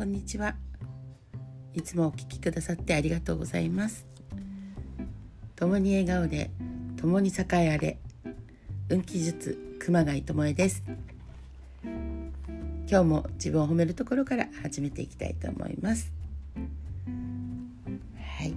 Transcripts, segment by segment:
こんにちは。いつもお聞きくださってありがとうございます。共に笑顔で共に栄えあれ運気術熊谷智恵です。今日も自分を褒めるところから始めていきたいと思います。はい。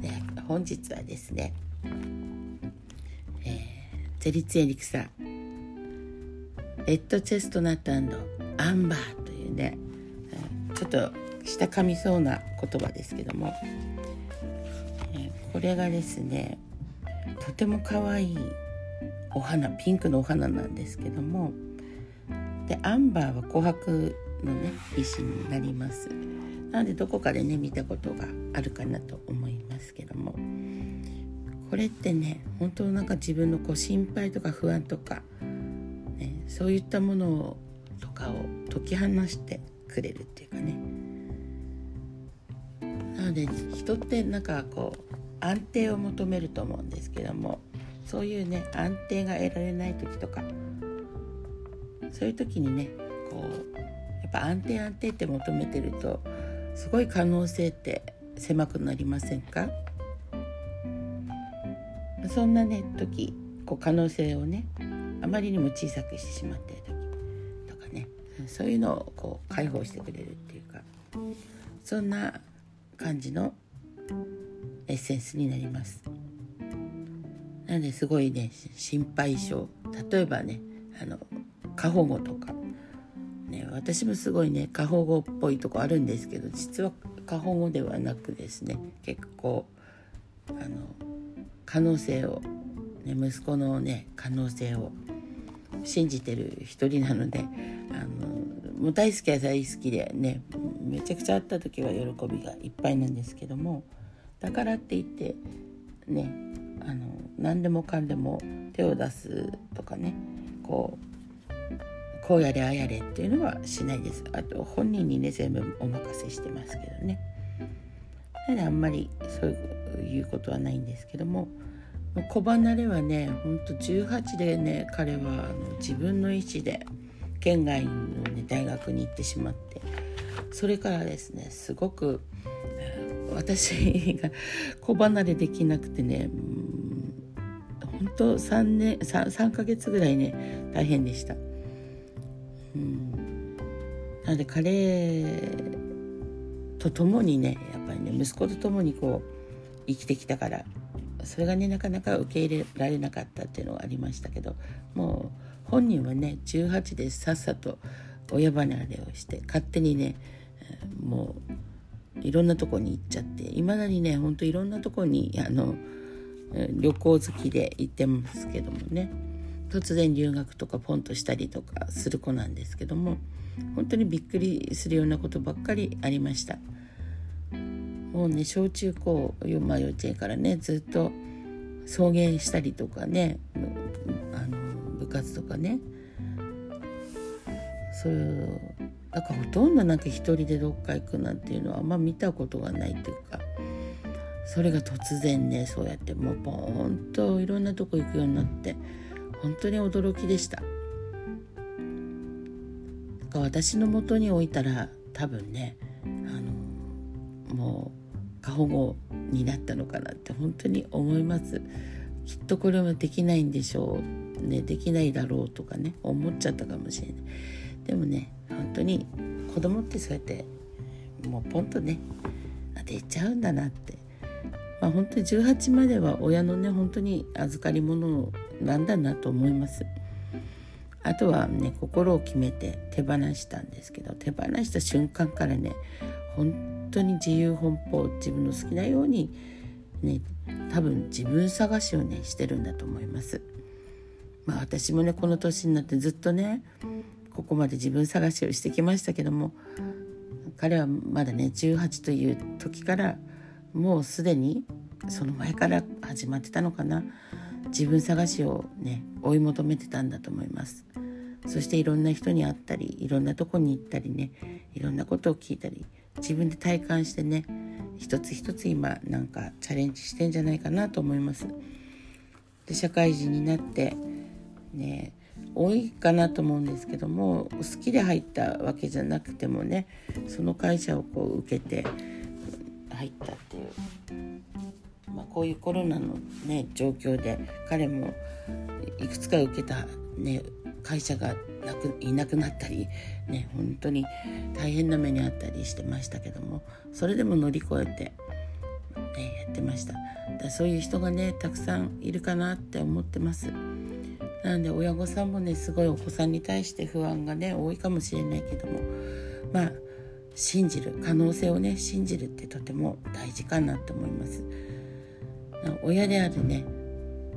で本日はですね、えー、ゼリツエリクサレッドチェストナットアンバーというねと下噛みそうな言葉ですけども、えこれがですねとても可愛いお花ピンクのお花なんですけども。でアンバーは琥珀のね石になります。なのでどこかでね見たことがあるかなと思いますけども。これってね本当なんか自分のこう心配とか不安とか、ね、そういったものとかを解き放してくれるっていうかね。なので人ってなんかこう安定を求めると思うんですけどもそういうね安定が得られない時とかそういう時にねこうやっぱ安定安定って求めてるとすごい可能性って狭くなりませんか？そんなね時こう可能性をねあまりにも小さくしてしまってそういうのをこう解放してくれるっていうかそんな感じのエッセンスになります。なのですごいね心配性。例えばねあの過保護とか、ね、私もすごいね過保護っぽいとこあるんですけど実は過保護ではなくですね結構あの可能性を、ね、息子のね可能性を信じてる一人なのでもう大好きは大好きでねめちゃくちゃ会った時は喜びがいっぱいなんですけどもだからって言ってねあの何でもかんでも手を出すとかねこうこうやれあやれっていうのはしないです。あと本人にね全部お任せしてますけどね。なのであんまりそういうことはないんですけども子離れはねほんと18でね彼はあの自分の意思で県外の、ね、大学に行ってしまってそれからですねすごく私が 子離れできなくてね本当3年 3, 3ヶ月ぐらいね大変でした。うんなので彼と共にねやっぱりね息子と共にこう生きてきたからそれがねなかなか受け入れられなかったっていうのがありましたけどもう本人はね18でさっさと親離れをして勝手にねもういろんなとこに行っちゃっていまだにねほんといろんなとこにあの旅行好きで行ってますけどもね。突然留学とかポンとしたりとかする子なんですけども本当にびっくりするようなことばっかりありました。もうね小中高、まあ、幼稚園からねずっと送迎したりとかねあの部活とかねそういうだかほとんどなんか一人でどっか行くなんていうのはあんま見たことがないというかそれが突然ねそうやってもうポーンといろんなとこ行くようになって本当に驚きでした。か私のもとに置いたら多分ねあのもう過保護になったのかなって本当に思います。きっとこれはできないんでしょうねできないだろうとかね思っちゃったかもしれない。でもね本当に子供ってそうやってもうポンとね出ちゃうんだなって。まあ、本当に18までは親のね本当に預かり物なんだなと思います。あとはね心を決めて手放したんですけど手放した瞬間からね本当に自由奔放自分の好きなようにね多分自分探しをねしてるんだと思います。まあ私もねこの年になってずっとねここまで自分探しをしてきましたけども彼はまだね18という時からもうすでにその前から始まってたのかな。自分探しをね追い求めてたんだと思います。そしていろんな人に会ったりいろんなとこに行ったりねいろんなことを聞いたり自分で体感してね一つ一つ今なんかチャレンジしてんじゃないかなと思います。で社会人になってね多いかなと思うんですけども好きで入ったわけじゃなくてもねその会社をこう受けて入ったっていう、まあ、こういうコロナのね状況で彼もいくつか受けた、ね、会社がなくいなくなったりね本当に大変な目にあったりしてましたけどもそれでも乗り越えて、ね、やってました。だそういう人がねたくさんいるかなって思ってます。なので親御さんもねすごいお子さんに対して不安がね多いかもしれないけども。まあ信じる可能性をね信じるってとても大事かなと思います。親であるね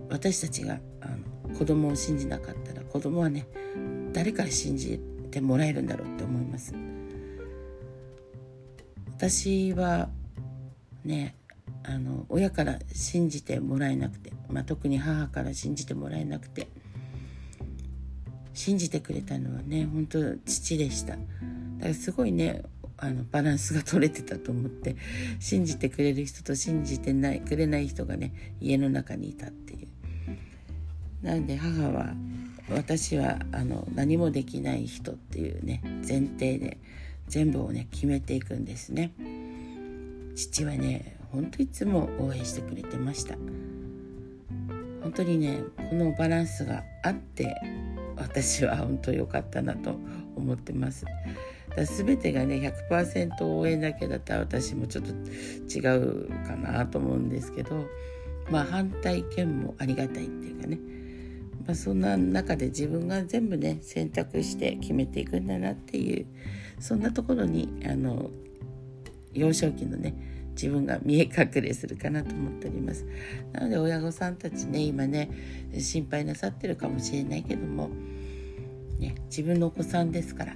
私たちがあの子供を信じなかったら子供はね誰から信じてもらえるんだろうって思います。私はねあの親から信じてもらえなくて、まあ、特に母から信じてもらえなくて信じてくれたのはね本当父でした。だからすごいねあのバランスが取れてたと思って信じてくれる人と信じてないくれない人がね家の中にいたっていう。なんで母は私はあの何もできない人っていうね前提で全部をね決めていくんですね。父はねほんといつも応援してくれてました。本当にねこのバランスがあって私は本当良かったなと思ってます。だ全てがね100%応援だけだったら私もちょっと違うかなと思うんですけどまあ反対意見もありがたいっていうかね。まあ、そんな中で自分が全部ね選択して決めていくんだなっていうそんなところにあの幼少期のね自分が見え隠れするかなと思っております。なので親御さんたちね今ね心配なさってるかもしれないけども、ね、自分のお子さんですから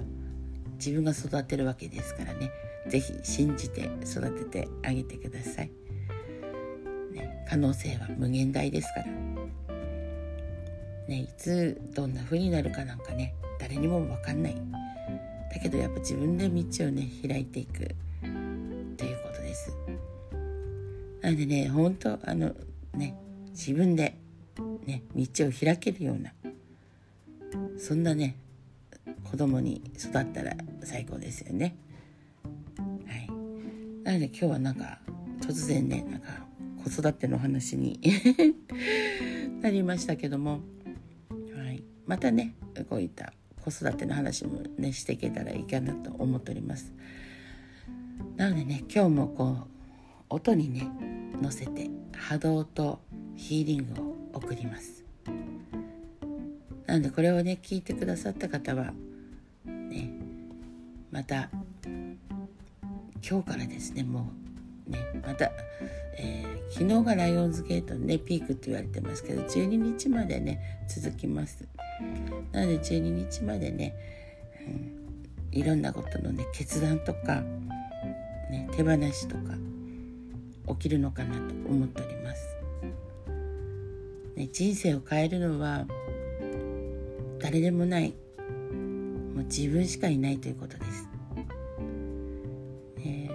自分が育てるわけですからね是非信じて育ててあげてください、ね、可能性は無限大ですから。ねいつどんな風になるかなんかね誰にも分かんない。だけどやっぱ自分で道をね開いていく。なのでね本当あのね自分でね道を開けるようなそんなね子供に育ったら最高ですよね。はい。なので今日はなんか突然ねなんか子育ての話に なりましたけどもはい。またねこういった子育ての話もねしていけたらいいかなと思っております。なのでね今日もこう音にね乗せて波動とヒーリングを送ります。なのでこれをね聞いてくださった方はねまた今日からですねもうねまた、えー、昨日がライオンズゲートのねピークって言われてますけど12日までね続きます。なので12日までね、うん、いろんなことのね決断とか、ね、手放しとか起きるのかなと思っております。ね、人生を変えるのは誰でもないもう自分しかいないということです。ね、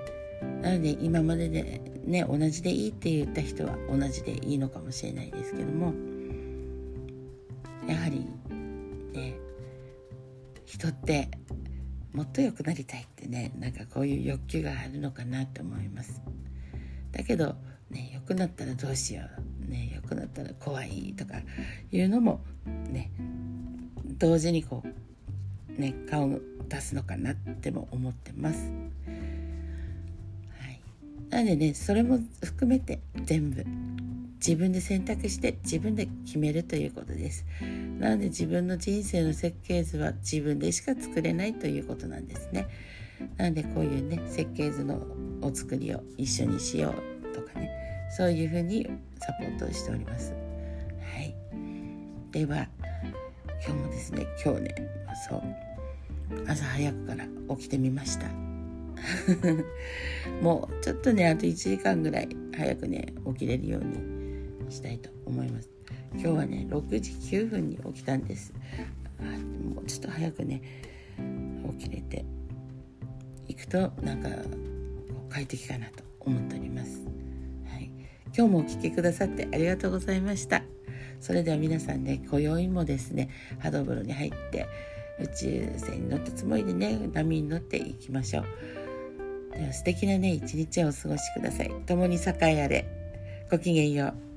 なので今まででね同じでいいって言った人は同じでいいのかもしれないですけどもやはりね人ってもっと良くなりたいってねなんかこういう欲求があるのかなと思いますだけどね良くなったらどうしよう。ね良くなったら怖いとかいうのもね同時にこうね顔を出すのかなっても思ってます。はい。なのでねそれも含めて全部自分で選択して自分で決めるということです。なので自分の人生の設計図は自分でしか作れないということなんですね。なのでこういうね設計図のお作りを一緒にしようとかね。そういうふうにサポートしております。はい。では今日もですね今日ねそう朝早くから起きてみました。もうちょっとねあと1時間ぐらい早くね起きれるようにしたいと思います。今日はね6時9分に起きたんです。あもうちょっと早くね起きれていくとなんか快適かなと思っております、はい、今日もお聴きくださってありがとうございました。それでは皆さんね今宵もですねハドブロに入って宇宙船に乗ったつもりでね波に乗っていきましょう。では素敵なね一日をお過ごしください。共に栄えあれ。ごきげんよう。